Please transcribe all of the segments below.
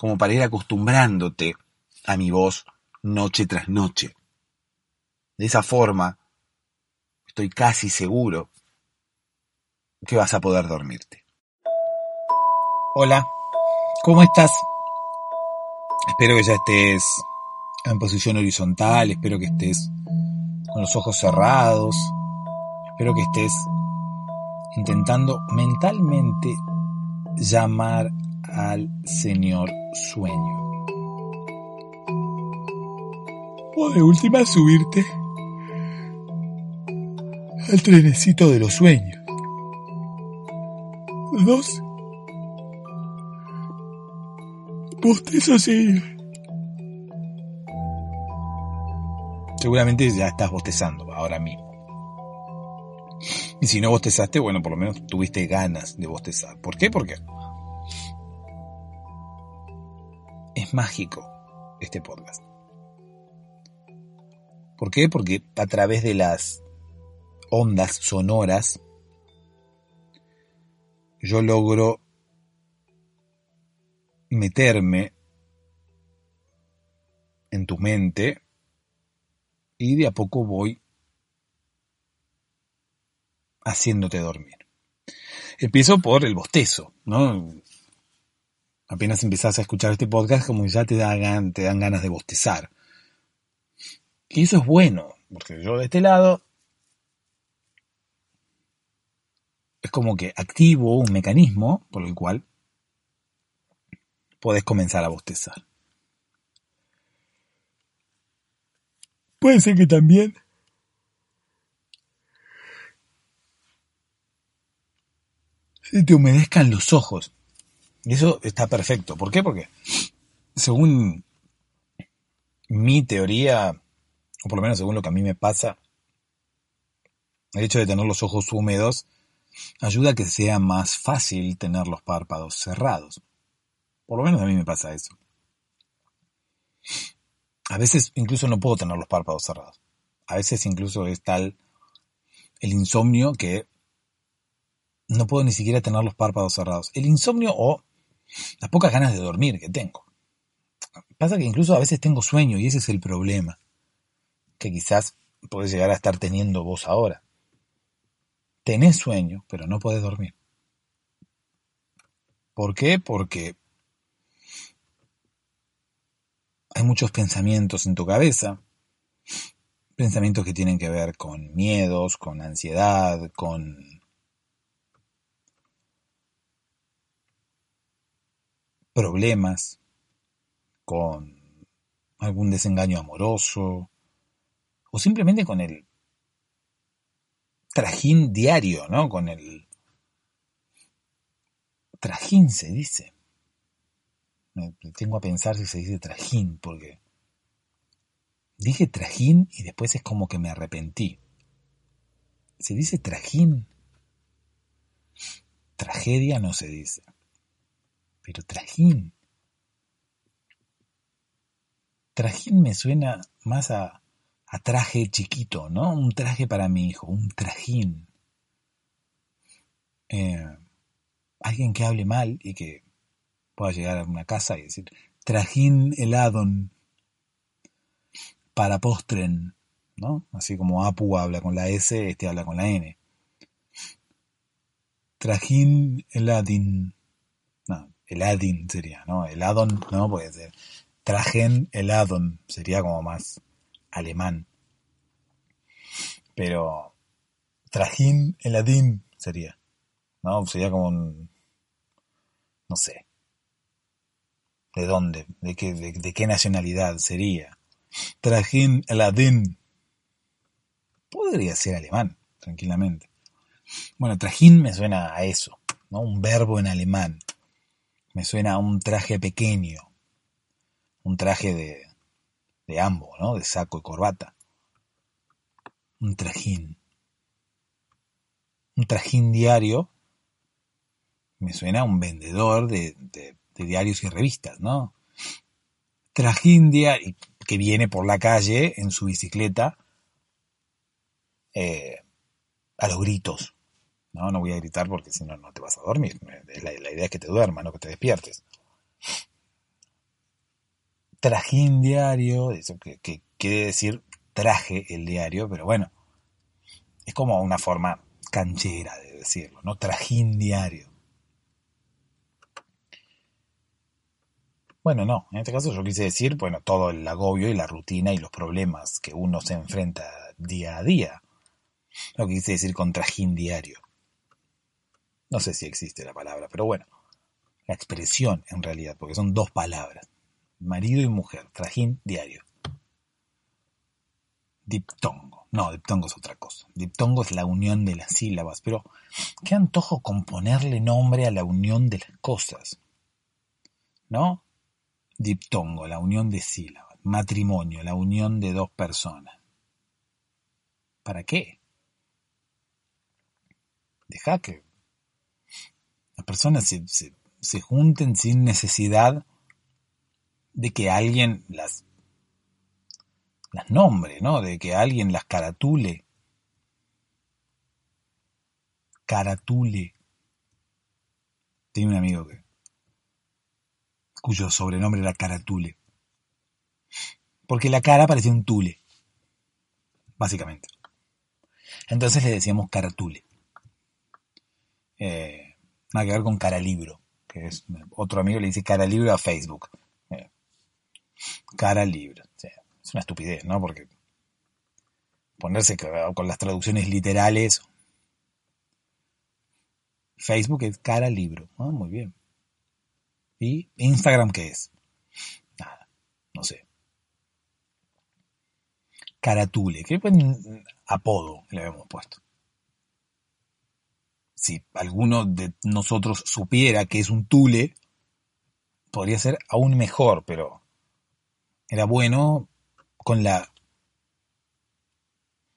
como para ir acostumbrándote a mi voz noche tras noche. De esa forma, estoy casi seguro que vas a poder dormirte. Hola, ¿cómo estás? Espero que ya estés en posición horizontal, espero que estés con los ojos cerrados, espero que estés intentando mentalmente llamar al Señor sueño. O de última subirte al trenecito de los sueños. Dos. Bostezo sí. Seguramente ya estás bostezando ahora mismo. Y si no bostezaste, bueno, por lo menos tuviste ganas de bostezar. ¿Por qué? Porque mágico este podcast. ¿Por qué? Porque a través de las ondas sonoras yo logro meterme en tu mente y de a poco voy haciéndote dormir. Empiezo por el bostezo, ¿no? Apenas empezás a escuchar este podcast, como ya te, dan, te dan ganas de bostezar. Y eso es bueno, porque yo de este lado es como que activo un mecanismo por el cual podés comenzar a bostezar. Puede ser que también se te humedezcan los ojos. Y eso está perfecto. ¿Por qué? Porque según mi teoría, o por lo menos según lo que a mí me pasa, el hecho de tener los ojos húmedos ayuda a que sea más fácil tener los párpados cerrados. Por lo menos a mí me pasa eso. A veces incluso no puedo tener los párpados cerrados. A veces incluso es tal el insomnio que no puedo ni siquiera tener los párpados cerrados. El insomnio o las pocas ganas de dormir que tengo. Pasa que incluso a veces tengo sueño y ese es el problema. Que quizás puedes llegar a estar teniendo vos ahora. Tenés sueño, pero no podés dormir. ¿Por qué? Porque hay muchos pensamientos en tu cabeza, pensamientos que tienen que ver con miedos, con ansiedad, con problemas, con algún desengaño amoroso, o simplemente con el trajín diario, ¿no? Con el trajín se dice. Tengo a pensar si se dice trajín, porque dije trajín y después es como que me arrepentí. ¿Se dice trajín? Tragedia no se dice. Pero trajín. Trajín me suena más a, a traje chiquito, ¿no? Un traje para mi hijo, un trajín. Eh, alguien que hable mal y que pueda llegar a una casa y decir, trajín heladon para postren, ¿no? Así como Apu habla con la S, este habla con la N. Trajín heladin, no, heladin sería, ¿no? Heladon, no puede ser. Trajen heladon sería como más alemán. Pero trajín heladin sería, ¿no? Sería como un, no sé, ¿De dónde? ¿De qué, de, qué nacionalidad sería? Trajín Eladín. Podría ser alemán, tranquilamente. Bueno, trajín me suena a eso, ¿no? Un verbo en alemán. Me suena a un traje pequeño. Un traje de, de ambos, ¿no? De saco y corbata. Un trajín. Un trajín diario me suena a un vendedor de, de diarios y revistas, ¿no? Trajín diario, que viene por la calle en su bicicleta eh, a los gritos. No, no voy a gritar porque si no, no te vas a dormir. La, idea es que te duermas, no que te despiertes. Trajín diario, eso que, que quiere decir traje el diario, pero bueno, es como una forma canchera de decirlo, ¿no? Trajín diario. Bueno, no, en este caso yo quise decir, bueno, todo el agobio y la rutina y los problemas que uno se enfrenta día a día. Lo que quise decir con trajín diario. No sé si existe la palabra, pero bueno, la expresión en realidad, porque son dos palabras, marido y mujer, trajín diario. Diptongo. No, diptongo es otra cosa. Diptongo es la unión de las sílabas, pero qué antojo con ponerle nombre a la unión de las cosas. ¿No? Diptongo, la unión de sílabas. Matrimonio, la unión de dos personas. ¿Para qué? Deja que las personas se, se junten sin necesidad de que alguien las, las nombre, ¿no? De que alguien las caratule. Caratule. Tengo un amigo que cuyo sobrenombre era Caratule. Porque la cara parecía un tule, básicamente. Entonces le decíamos Caratule. Eh, nada que ver con cara libro, que es otro amigo le dice cara libro a Facebook. Eh, cara libro. es una estupidez, ¿no? Porque ponerse con las traducciones literales. Facebook es cara libro. Ah, muy bien. ¿Y Instagram qué es? Nada, no sé. Caratule, qué buen apodo le habíamos puesto. Si alguno de nosotros supiera que es un tule, podría ser aún mejor, pero era bueno con la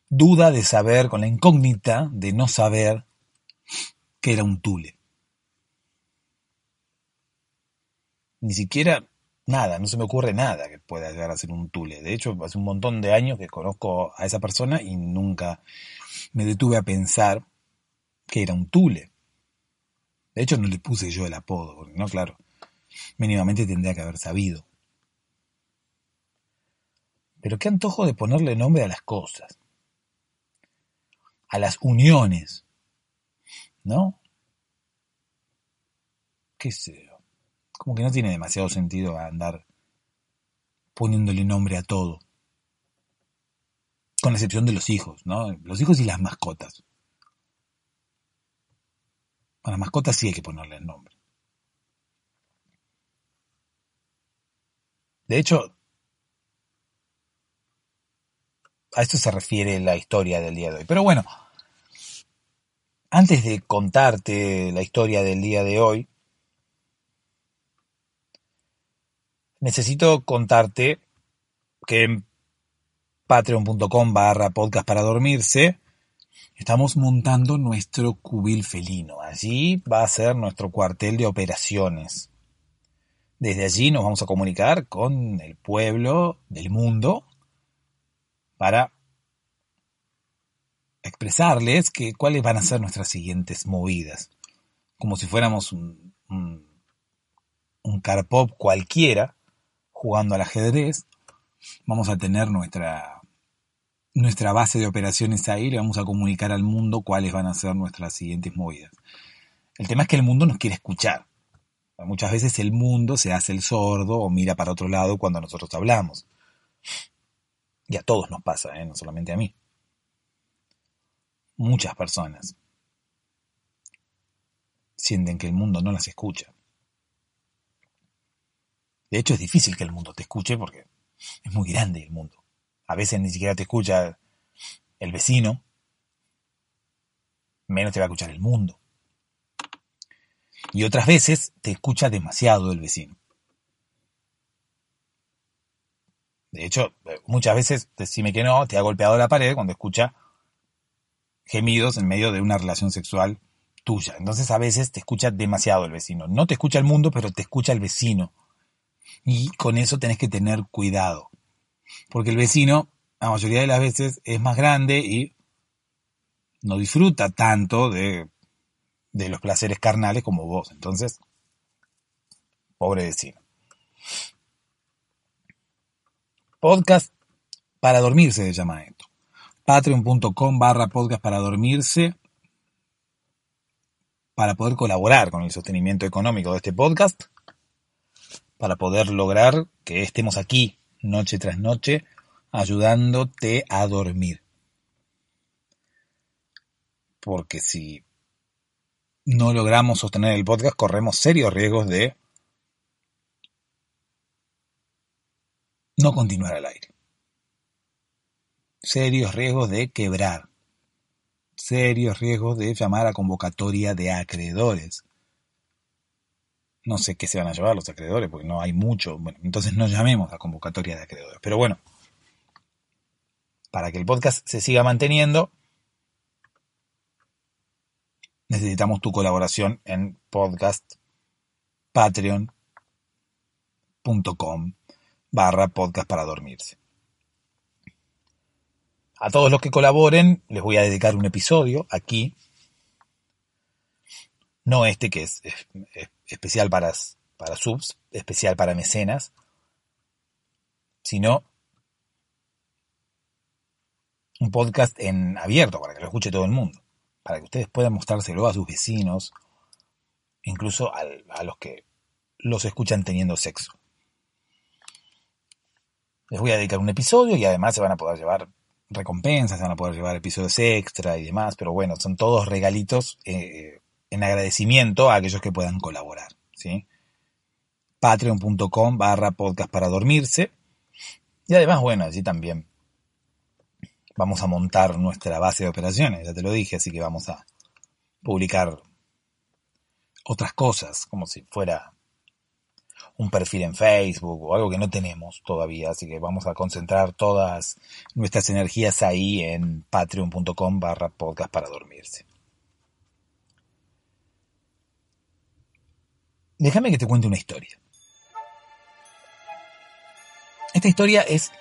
duda de saber, con la incógnita de no saber que era un tule. Ni siquiera nada, no se me ocurre nada que pueda llegar a ser un tule. De hecho, hace un montón de años que conozco a esa persona y nunca me detuve a pensar que era un tule. De hecho, no le puse yo el apodo, porque no, claro, mínimamente tendría que haber sabido. Pero qué antojo de ponerle nombre a las cosas, a las uniones, ¿no? ¿Qué sé yo? Como que no tiene demasiado sentido andar poniéndole nombre a todo. Con excepción de los hijos, ¿no? Los hijos y las mascotas. A las mascotas sí hay que ponerle el nombre. De hecho, a esto se refiere la historia del día de hoy. Pero bueno, antes de contarte la historia del día de hoy, necesito contarte que en patreon.com barra podcast para dormirse estamos montando nuestro cubil felino. Allí va a ser nuestro cuartel de operaciones. Desde allí nos vamos a comunicar con el pueblo del mundo para expresarles que cuáles van a ser nuestras siguientes movidas. Como si fuéramos un, un, un carpop cualquiera jugando al ajedrez, vamos a tener nuestra, nuestra base de operaciones ahí, le vamos a comunicar al mundo cuáles van a ser nuestras siguientes movidas. El tema es que el mundo nos quiere escuchar. Muchas veces el mundo se hace el sordo o mira para otro lado cuando nosotros hablamos. Y a todos nos pasa, ¿eh? no solamente a mí. Muchas personas sienten que el mundo no las escucha. De hecho, es difícil que el mundo te escuche porque es muy grande el mundo. A veces ni siquiera te escucha el vecino, menos te va a escuchar el mundo. Y otras veces te escucha demasiado el vecino. De hecho, muchas veces, decime que no, te ha golpeado la pared cuando escucha gemidos en medio de una relación sexual tuya. Entonces a veces te escucha demasiado el vecino. No te escucha el mundo, pero te escucha el vecino. Y con eso tenés que tener cuidado. Porque el vecino, la mayoría de las veces, es más grande y no disfruta tanto de, los placeres carnales como vos. Entonces, pobre vecino. Podcast para dormirse se llama esto. Patreon.com barra podcast para dormirse para poder colaborar con el sostenimiento económico de este podcast, para poder lograr que estemos aquí noche tras noche ayudándote a dormir. Porque si no logramos sostener el podcast, corremos serios riesgos de no continuar al aire. Serios riesgos de quebrar. Serios riesgos de llamar a convocatoria de acreedores. No sé qué se van a llevar los acreedores, porque no hay mucho. Bueno, entonces no llamemos a convocatoria de acreedores. Pero bueno, para que el podcast se siga manteniendo, necesitamos tu colaboración en podcast patreon.com barra podcast para dormirse. A todos los que colaboren les voy a dedicar un episodio aquí. No este que es, es especial para, para subs, especial para mecenas, sino un podcast en abierto para que lo escuche todo el mundo, para que ustedes puedan mostrárselo a sus vecinos, incluso a, los que los escuchan teniendo sexo. Les voy a dedicar un episodio y además se van a poder llevar recompensas, se van a poder llevar episodios extra y demás, pero bueno, son todos regalitos eh, en agradecimiento a aquellos que puedan colaborar, ¿sí? Patreon.com barra podcast para dormirse. Y además, bueno, allí también vamos a montar nuestra base de operaciones, ya te lo dije, así que vamos a publicar otras cosas, como si fuera un perfil en Facebook o algo que no tenemos todavía, así que vamos a concentrar todas nuestras energías ahí en patreon.com barra podcast para dormirse. Déjame que te cuente una historia. Esta historia es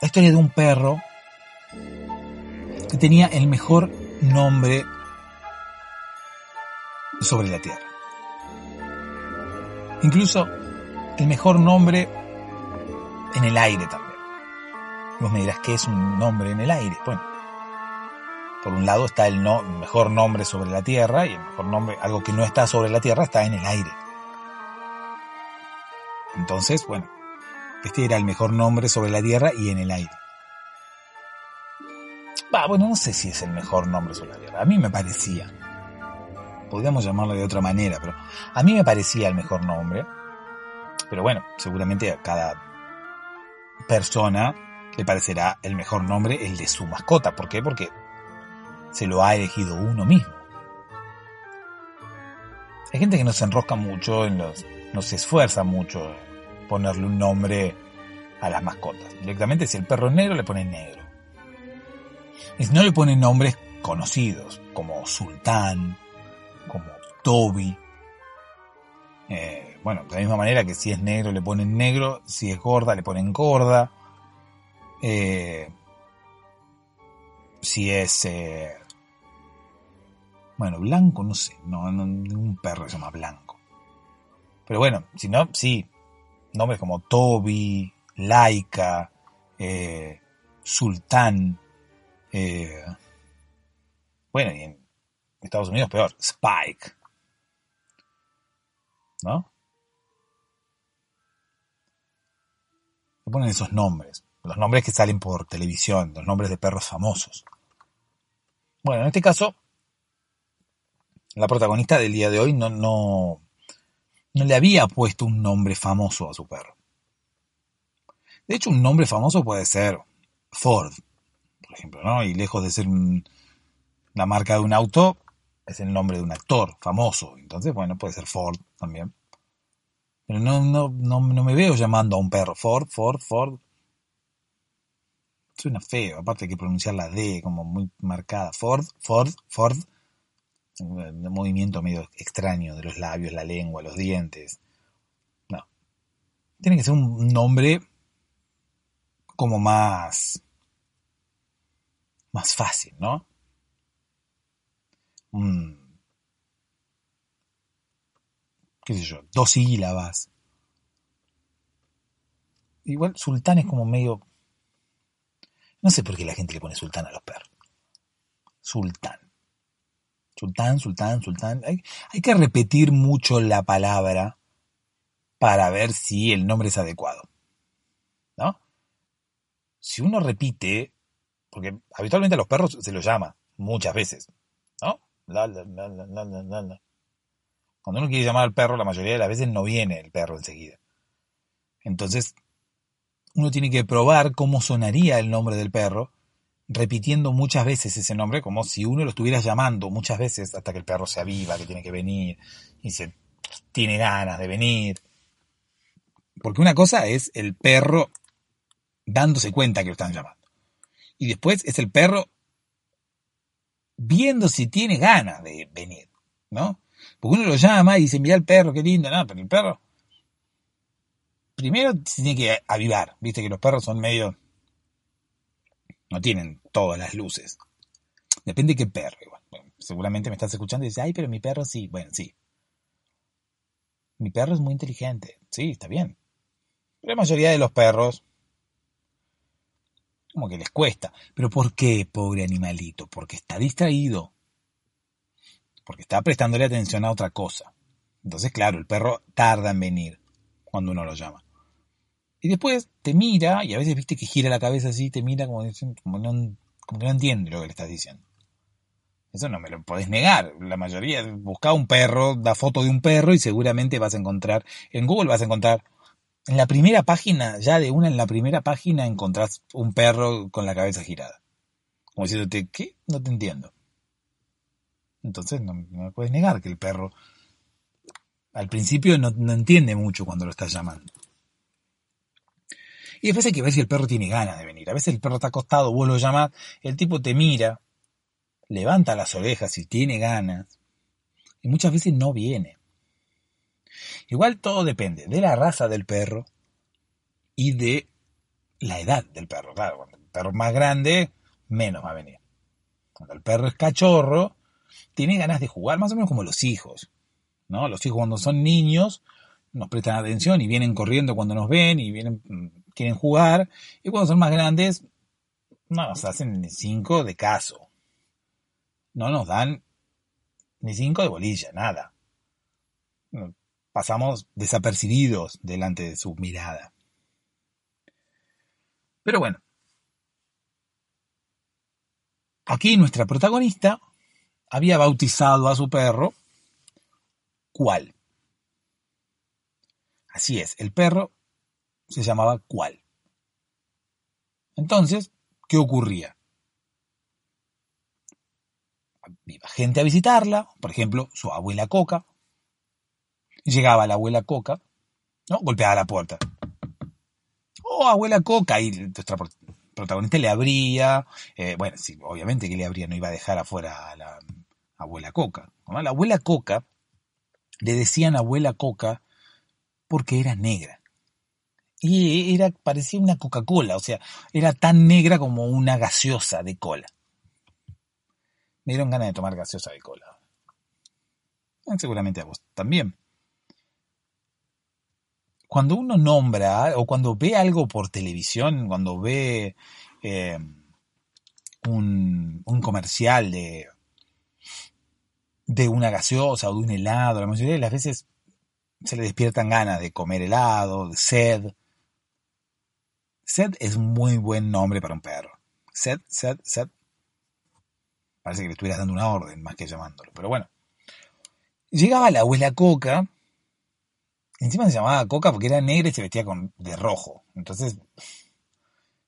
la historia de un perro que tenía el mejor nombre sobre la tierra. Incluso el mejor nombre en el aire también. Vos me dirás, ¿qué es un nombre en el aire? Bueno, por un lado está el, no, mejor nombre sobre la tierra y el mejor nombre, algo que no está sobre la tierra, está en el aire. Entonces, bueno, este era el mejor nombre sobre la tierra y en el aire. Va, bueno, no sé si es el mejor nombre sobre la tierra. A mí me parecía podríamos llamarlo de otra manera, pero a mí me parecía el mejor nombre. Pero bueno, seguramente a cada persona le parecerá el mejor nombre el de su mascota. ¿Por qué? Porque se lo ha elegido uno mismo. Hay gente que no se enrosca mucho en los, no se esfuerza mucho en ponerle un nombre a las mascotas. Directamente si el perro es negro le ponen negro. Y si no le ponen nombres conocidos como sultán, como Toby. Eh, bueno, de la misma manera que si es negro le ponen negro, si es gorda le ponen gorda. Eh, si es... Eh, bueno, blanco, no sé, no, ningún perro se llama blanco. Pero bueno, si no, sí, nombres como Toby, Laika, Sultán, bueno, y en, Estados Unidos peor, Spike. ¿No? Se ponen esos nombres, los nombres que salen por televisión, los nombres de perros famosos. Bueno, en este caso, la protagonista del día de hoy no, no, no le había puesto un nombre famoso a su perro. De hecho, un nombre famoso puede ser Ford, por ejemplo, ¿no? Y lejos de ser la marca de un auto, es el nombre de un actor famoso. Entonces, bueno, puede ser Ford también. Pero no, no, no, no me veo llamando a un perro Ford, Ford, Ford. Suena feo, aparte hay que pronunciar la D como muy marcada. Ford, Ford, Ford. Un movimiento medio extraño de los labios, la lengua, los dientes. No. Tiene que ser un nombre como más. más fácil, ¿no? qué sé yo, dos sílabas. Igual sultán es como medio... No sé por qué la gente le pone sultán a los perros. Sultán. Sultán, sultán, sultán. Hay, que repetir mucho la palabra para ver si el nombre es adecuado. ¿No? Si uno repite, porque habitualmente a los perros se los llama muchas veces, ¿no? Cuando uno quiere llamar al perro, la mayoría de las veces no viene el perro enseguida. Entonces, uno tiene que probar cómo sonaría el nombre del perro, repitiendo muchas veces ese nombre, como si uno lo estuviera llamando muchas veces hasta que el perro se aviva, que tiene que venir, y se tiene ganas de venir. Porque una cosa es el perro dándose cuenta que lo están llamando. Y después es el perro viendo si tiene ganas de venir, ¿no? Porque uno lo llama y dice, mira el perro, qué lindo, no, pero el perro primero tiene que avivar, viste que los perros son medio, no tienen todas las luces. Depende de qué perro, igual. seguramente me estás escuchando y dices, ay, pero mi perro sí, bueno, sí. Mi perro es muy inteligente, sí, está bien. Pero la mayoría de los perros como que les cuesta. ¿Pero por qué, pobre animalito? Porque está distraído. Porque está prestándole atención a otra cosa. Entonces, claro, el perro tarda en venir cuando uno lo llama. Y después te mira, y a veces viste que gira la cabeza así, te mira como, como, no, como que no entiende lo que le estás diciendo. Eso no me lo podés negar. La mayoría, busca un perro, da foto de un perro y seguramente vas a encontrar, en Google vas a encontrar en la primera página, ya de una en la primera página encontrás un perro con la cabeza girada. Como diciéndote, ¿qué? No te entiendo. Entonces no, me puedes negar que el perro Al principio no, no entiende mucho cuando lo estás llamando. Y después hay que ver si el perro tiene ganas de venir. A veces el perro está acostado, vos lo llamás, el tipo te mira, levanta las orejas y tiene ganas, y muchas veces no viene. Igual todo depende de la raza del perro y de la edad del perro. Claro, cuando el perro es más grande, menos va a venir. Cuando el perro es cachorro, tiene ganas de jugar, más o menos como los hijos. ¿no? Los hijos cuando son niños nos prestan atención y vienen corriendo cuando nos ven y vienen, quieren jugar. Y cuando son más grandes, no nos hacen ni cinco de caso. No nos dan ni cinco de bolilla, nada. Pasamos desapercibidos delante de su mirada. Pero bueno, aquí nuestra protagonista había bautizado a su perro ¿Cuál? Así es, el perro se llamaba ¿Cuál? Entonces, ¿qué ocurría? Iba gente a visitarla, por ejemplo, su abuela Coca. Llegaba la abuela Coca, ¿no? Golpeaba la puerta. Oh, abuela Coca, y nuestra protagonista le abría. Eh, bueno, sí, obviamente que le abría, no iba a dejar afuera a la abuela Coca. La abuela Coca le decían abuela Coca porque era negra. Y era, parecía una Coca-Cola, o sea, era tan negra como una gaseosa de cola. Me dieron ganas de tomar gaseosa de cola. Ah, seguramente a vos también. Cuando uno nombra o cuando ve algo por televisión, cuando ve eh, un, comercial de, de una gaseosa o de un helado, la mayoría de las veces se le despiertan ganas de comer helado, de sed. Sed es muy buen nombre para un perro. Sed, sed, sed. Parece que le estuvieras dando una orden más que llamándolo, pero bueno. Llegaba la abuela Coca, encima se llamaba Coca porque era negra y se vestía con, de rojo. Entonces,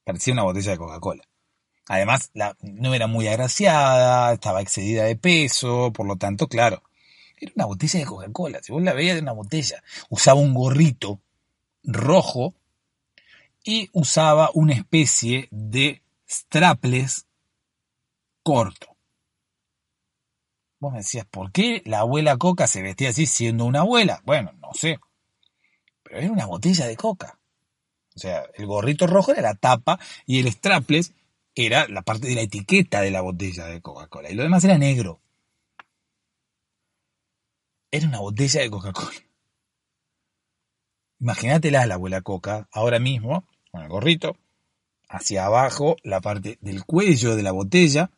parecía una botella de Coca-Cola. Además, la, no era muy agraciada, estaba excedida de peso, por lo tanto, claro, era una botella de Coca-Cola. Si vos la veías de una botella, usaba un gorrito rojo y usaba una especie de strapless corto. Vos me decías, ¿por qué la abuela Coca se vestía así siendo una abuela? Bueno, no sé. Pero era una botella de coca. O sea, el gorrito rojo era la tapa y el strapless era la parte de la etiqueta de la botella de Coca-Cola. Y lo demás era negro. Era una botella de Coca-Cola. Imagínatela la abuela Coca, ahora mismo, con el gorrito, hacia abajo, la parte del cuello de la botella,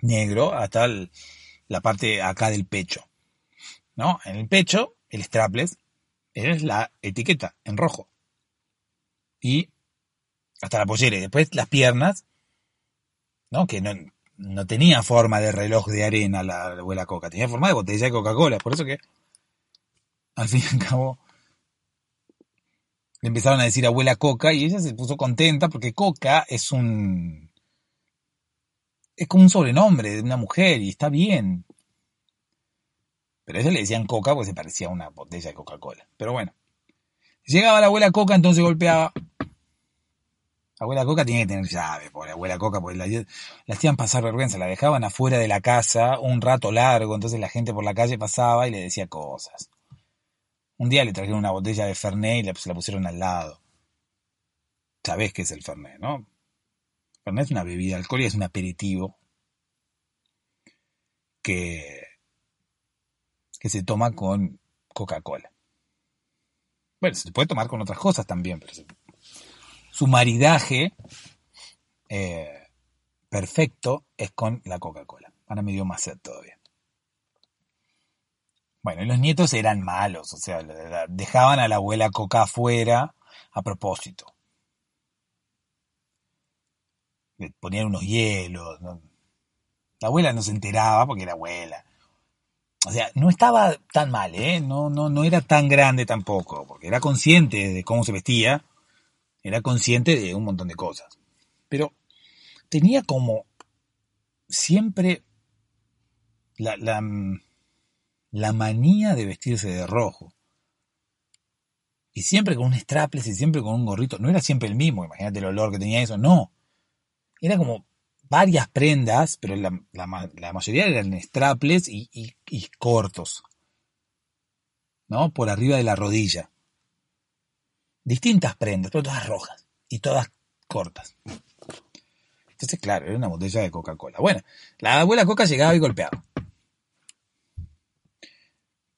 negro, hasta la parte acá del pecho. ¿No? En el pecho, el strapless, es la etiqueta en rojo. Y hasta la pollera y después las piernas, ¿no? Que no, no tenía forma de reloj de arena la, abuela Coca, tenía forma de botella de Coca-Cola, por eso que al fin y al cabo le empezaron a decir abuela Coca y ella se puso contenta porque Coca es un es como un sobrenombre de una mujer y está bien. Pero a ella le decían Coca porque se parecía a una botella de Coca-Cola. Pero bueno. Llegaba la abuela Coca, entonces golpeaba Abuela Coca tiene que tener llave, pobre abuela Coca, porque la, la hacían pasar vergüenza, la dejaban afuera de la casa un rato largo, entonces la gente por la calle pasaba y le decía cosas. Un día le trajeron una botella de Fernet y se la pusieron al lado. Sabés qué es el Fernet, ¿no? Fernet es una bebida alcohólica, es un aperitivo que, que se toma con Coca-Cola. Bueno, se puede tomar con otras cosas también, pero su maridaje eh, perfecto es con la Coca-Cola. Ahora me dio más sed todavía. Bueno, y los nietos eran malos, o sea, dejaban a la abuela Coca afuera a propósito. Le ponían unos hielos. La abuela no se enteraba porque era abuela. O sea, no estaba tan mal, ¿eh? No, no, no era tan grande tampoco, porque era consciente de cómo se vestía era consciente de un montón de cosas. Pero tenía como siempre la, la manía de vestirse de rojo. Y siempre con un strapless y siempre con un gorrito. No era siempre el mismo, imagínate el olor que tenía eso, no. Era como varias prendas, pero la, mayoría eran strapless y, y cortos. ¿No? Por arriba de la rodilla. Distintas prendas, pero todas rojas y todas cortas. Entonces, claro, era una botella de Coca-Cola. Bueno, la abuela Coca llegaba y golpeaba.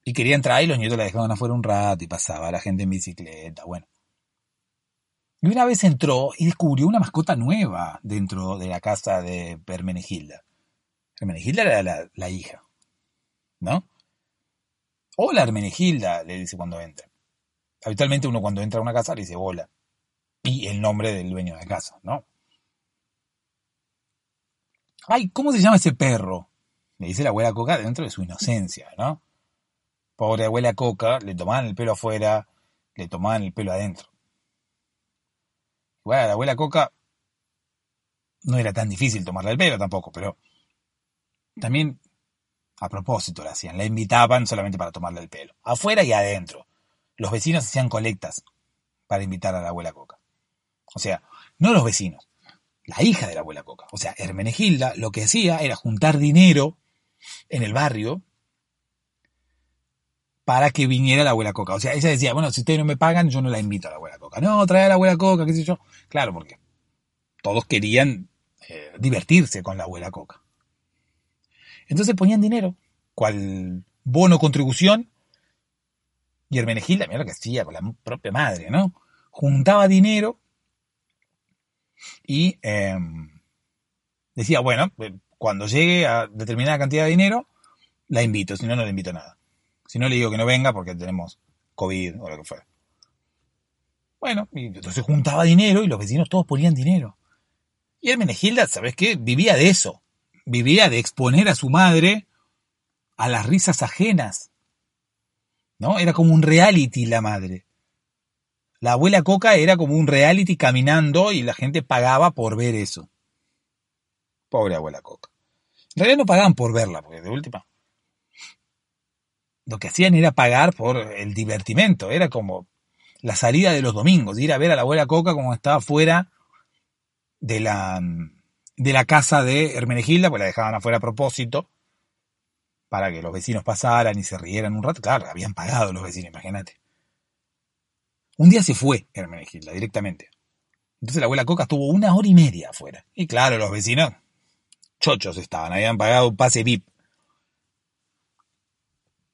Y quería entrar y los nietos la dejaban afuera un rato y pasaba la gente en bicicleta, bueno. Y una vez entró y descubrió una mascota nueva dentro de la casa de Hermenegilda. Hermenegilda era la, la hija, ¿no? Hola Hermenegilda, le dice cuando entra. Habitualmente uno cuando entra a una casa le dice hola. Y el nombre del dueño de casa, ¿no? Ay, ¿cómo se llama ese perro? Le dice la abuela Coca dentro de su inocencia, ¿no? Pobre abuela Coca, le tomaban el pelo afuera, le tomaban el pelo adentro. Bueno, la abuela Coca no era tan difícil tomarle el pelo tampoco, pero también a propósito la hacían, la invitaban solamente para tomarle el pelo, afuera y adentro. Los vecinos hacían colectas para invitar a la abuela Coca. O sea, no los vecinos, la hija de la abuela Coca. O sea, Hermenegilda lo que hacía era juntar dinero en el barrio para que viniera la abuela Coca. O sea, ella decía, bueno, si ustedes no me pagan, yo no la invito a la abuela Coca. No, trae a la abuela Coca, qué sé yo. Claro, porque todos querían eh, divertirse con la abuela Coca. Entonces ponían dinero, cual bono contribución, y Hermenegilda, mira lo que hacía con la propia madre, ¿no? Juntaba dinero y em, decía, bueno, eh, cuando llegue a determinada cantidad de dinero, la invito, si no, no le invito nada. Si no le digo que no venga porque tenemos COVID o lo que fuera. Bueno, y entonces juntaba dinero y los vecinos todos ponían dinero. Y Hermenegilda, ¿sabes qué? Vivía de eso. Vivía de exponer a su madre a las risas ajenas. ¿No? Era como un reality la madre. La abuela Coca era como un reality caminando y la gente pagaba por ver eso. Pobre abuela Coca. En realidad no pagaban por verla, porque de última lo que hacían era pagar por el divertimento, era como la salida de los domingos, ir a ver a la abuela Coca como estaba fuera de la, de la casa de Hermenegilda, pues la dejaban afuera a propósito, para que los vecinos pasaran y se rieran un rato. Claro, habían pagado los vecinos, imagínate. Un día se fue Hermenegilda directamente. Entonces la abuela Coca estuvo una hora y media afuera. Y claro, los vecinos chochos estaban, habían pagado un pase VIP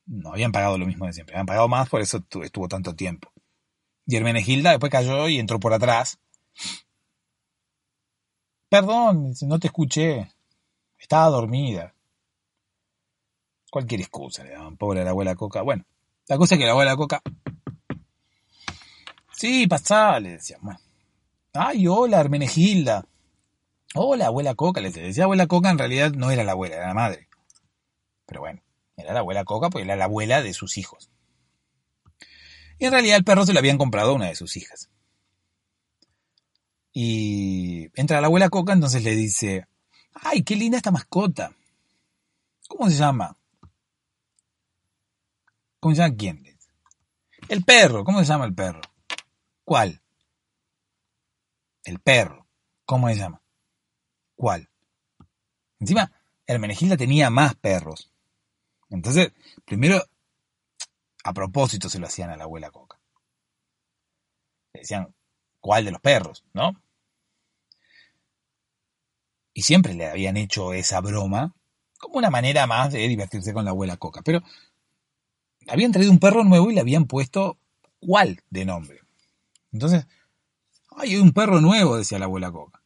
no habían pagado lo mismo de siempre, habían pagado más, por eso estuvo tanto tiempo. Y Hermenegilda después cayó y entró por atrás. Perdón, no te escuché. Estaba dormida. Cualquier excusa le daban, pobre la abuela Coca. Bueno, la cosa es que la abuela Coca. Sí, pasá, le decían. Ay, hola, Hermenegilda. Hola, abuela Coca, le decía abuela Coca, en realidad no era la abuela, era la madre. Pero bueno. Era la abuela Coca porque era la abuela de sus hijos. Y en realidad el perro se lo habían comprado a una de sus hijas. Y entra la abuela Coca, entonces le dice, ¡ay, qué linda esta mascota! ¿Cómo se llama? ¿Cómo se llama quién? El perro, ¿cómo se llama el perro? ¿Cuál? El perro, ¿cómo se llama? ¿Cuál? Encima, Hermenegilda tenía más perros. Entonces, primero, a propósito se lo hacían a la abuela Coca. Le decían, ¿cuál de los perros? ¿No? Y siempre le habían hecho esa broma como una manera más de divertirse con la abuela Coca. Pero habían traído un perro nuevo y le habían puesto cuál de nombre. Entonces, hay un perro nuevo, decía la abuela Coca.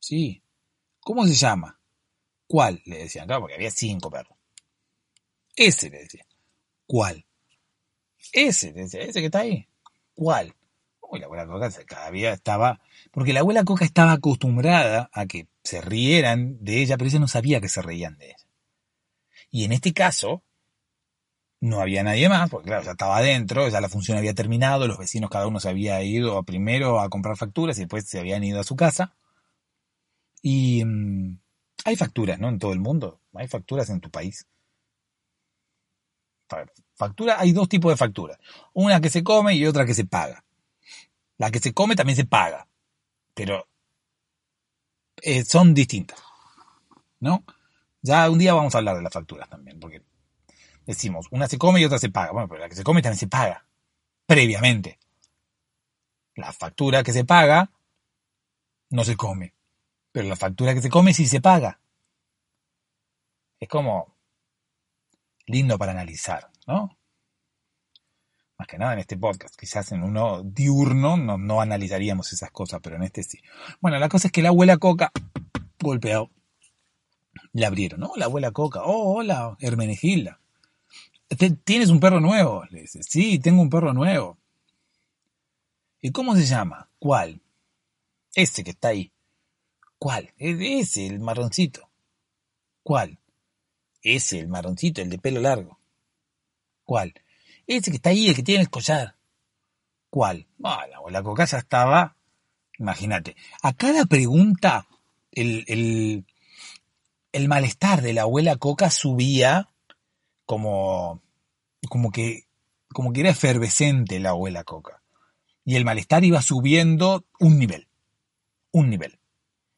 Sí. ¿Cómo se llama? ¿Cuál? Le decían, claro, porque había cinco perros. Ese le decía. ¿Cuál? Ese, decía, ese que está ahí. ¿Cuál? Uy, la abuela Coca cada día estaba. Porque la abuela Coca estaba acostumbrada a que se rieran de ella, pero ella no sabía que se reían de ella. Y en este caso, no había nadie más, porque claro, ya estaba adentro, ya la función había terminado, los vecinos cada uno se había ido primero a comprar facturas y después se habían ido a su casa. Y mm, hay facturas, ¿no? En todo el mundo. Hay facturas en tu país. Factura, hay dos tipos de factura. Una que se come y otra que se paga. La que se come también se paga. Pero eh, son distintas. ¿No? Ya un día vamos a hablar de las facturas también, porque decimos, una se come y otra se paga. Bueno, pero la que se come también se paga. Previamente. La factura que se paga no se come. Pero la factura que se come sí se paga. Es como lindo para analizar, ¿no? Más que nada en este podcast. Quizás en uno diurno no, analizaríamos esas cosas, pero en este sí. Bueno, la cosa es que la abuela Coca golpeó. Le abrieron, ¿no? La abuela Coca. Oh, hola, Hermenegilda. ¿Tienes un perro nuevo? Le dice, sí, tengo un perro nuevo. ¿Y cómo se llama? ¿Cuál? Ese que está ahí. ¿Cuál? Ese, el marroncito. ¿Cuál? Ese, el marroncito, el de pelo largo. ¿Cuál? Ese que está ahí, el que tiene el collar. ¿Cuál? Ah, la Coca ya estaba. Imagínate. A cada pregunta, el, el, el malestar de la abuela Coca subía como, como que, como que era efervescente la abuela Coca. Y el malestar iba subiendo un nivel. Un nivel.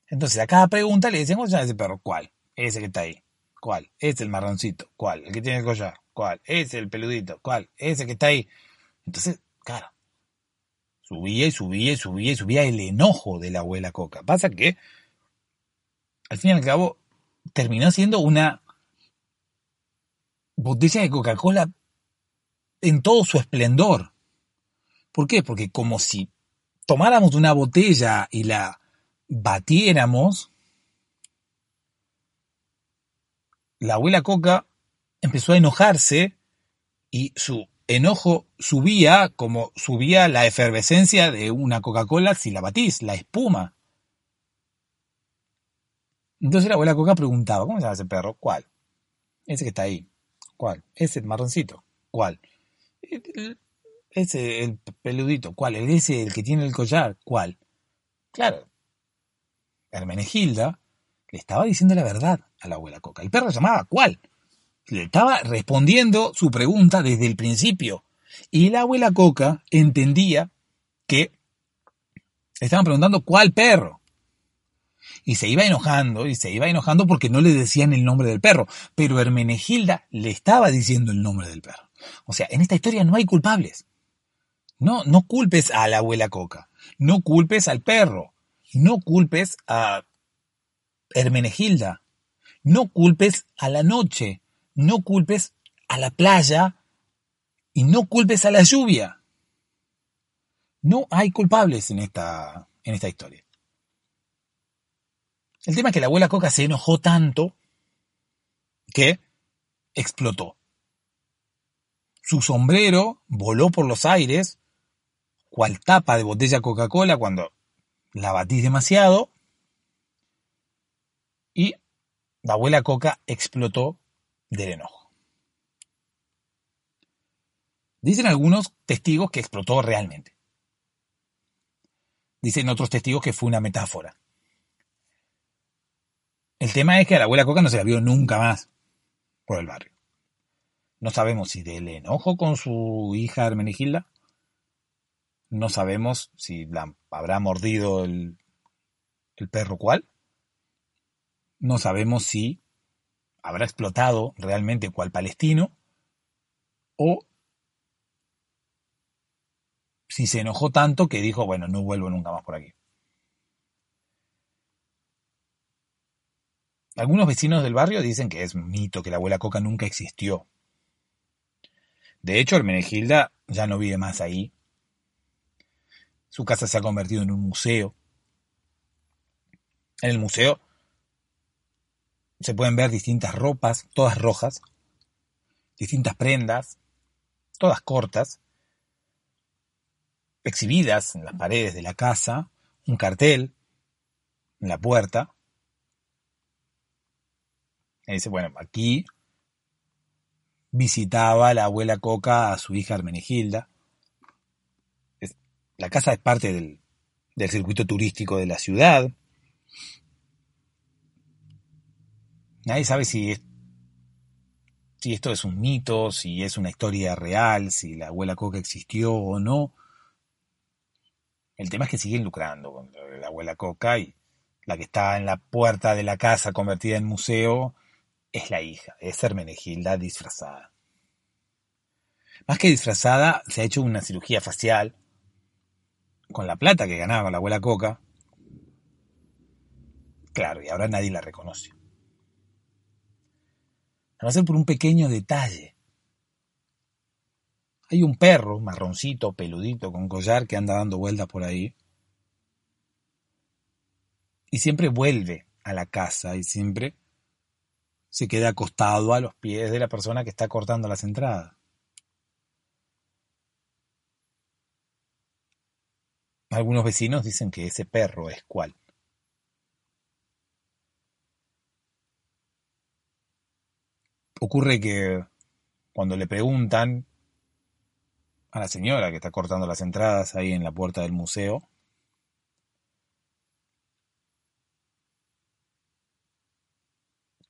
Entonces a cada pregunta le decían, ¿cómo se llama ese perro? ¿Cuál? Ese que está ahí. ¿Cuál? Ese el marroncito. ¿Cuál? El que tiene el collar. ¿Cuál? Ese el peludito. ¿Cuál? Ese que está ahí. Entonces, claro. Subía y subía y subía y subía el enojo de la abuela Coca. Pasa que, al fin y al cabo, terminó siendo una botella de Coca-Cola en todo su esplendor. ¿Por qué? Porque como si tomáramos una botella y la batiéramos, la abuela Coca empezó a enojarse y su enojo subía como subía la efervescencia de una Coca-Cola si la batís, la espuma. Entonces la abuela Coca preguntaba, ¿cómo se llama ese perro? ¿Cuál? Ese que está ahí. ¿Cuál? Ese marroncito. ¿Cuál? Ese, el peludito. ¿Cuál? Ese, el que tiene el collar. ¿Cuál? Claro, Hermenegilda le estaba diciendo la verdad a la abuela Coca. El perro llamaba ¿cuál? Le estaba respondiendo su pregunta desde el principio. Y la abuela Coca entendía que estaban preguntando ¿cuál perro? Y se iba enojando, y se iba enojando porque no le decían el nombre del perro. Pero Hermenegilda le estaba diciendo el nombre del perro. O sea, en esta historia no hay culpables. No, no culpes a la abuela Coca. No culpes al perro. No culpes a Hermenegilda. No culpes a la noche. No culpes a la playa. Y no culpes a la lluvia. No hay culpables en esta, en esta historia. El tema es que la abuela Coca se enojó tanto que explotó. Su sombrero voló por los aires, cual tapa de botella Coca-Cola cuando la batís demasiado y la abuela Coca explotó del enojo. Dicen algunos testigos que explotó realmente. Dicen otros testigos que fue una metáfora. El tema es que a la abuela Coca no se la vio nunca más por el barrio. No sabemos si del enojo con su hija Hermenegilda no sabemos si la habrá mordido el, el perro cual. No sabemos si habrá explotado realmente cual palestino o si se enojó tanto que dijo, bueno, no vuelvo nunca más por aquí. Algunos vecinos del barrio dicen que es mito, que la abuela Coca nunca existió. De hecho, Hermenegilda ya no vive más ahí, su casa se ha convertido en un museo. En el museo se pueden ver distintas ropas, todas rojas, distintas prendas, todas cortas, exhibidas en las paredes de la casa, un cartel en la puerta. Y dice, bueno, aquí visitaba la abuela Coca a su hija Hermenegilda la casa es parte del, circuito turístico de la ciudad. Nadie sabe si, esto es un mito, si es una historia real, si la abuela Coca existió o no. El tema es que siguen lucrando con la abuela Coca y la que está en la puerta de la casa convertida en museo es la hija, es Hermenegilda disfrazada. Más que disfrazada, se ha hecho una cirugía facial con la plata que ganaba la abuela Coca. Claro, y ahora nadie la reconoce. A no ser por un pequeño detalle. Hay un perro marroncito, peludito, con collar que anda dando vueltas por ahí. Y siempre vuelve a la casa y siempre se queda acostado a los pies de la persona que está cortando las entradas. Algunos vecinos dicen que ese perro es cual. Ocurre que cuando le preguntan a la señora que está cortando las entradas ahí en la puerta del museo,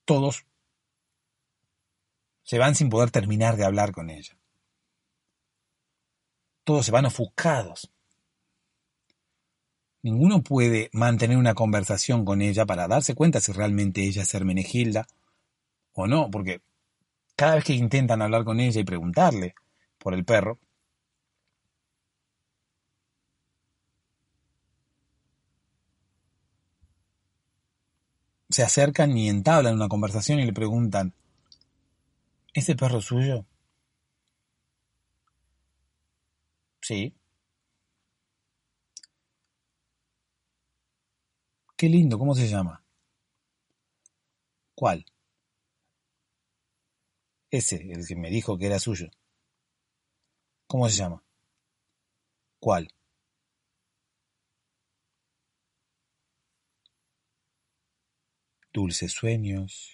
todos se van sin poder terminar de hablar con ella. Todos se van ofuscados. Ninguno puede mantener una conversación con ella para darse cuenta si realmente ella es Hermenegilda o no, porque cada vez que intentan hablar con ella y preguntarle por el perro, se acercan y entablan una conversación y le preguntan, ¿ese perro es suyo? Sí. Qué lindo, ¿cómo se llama? ¿Cuál? Ese, el que me dijo que era suyo. ¿Cómo se llama? ¿Cuál? Dulces sueños.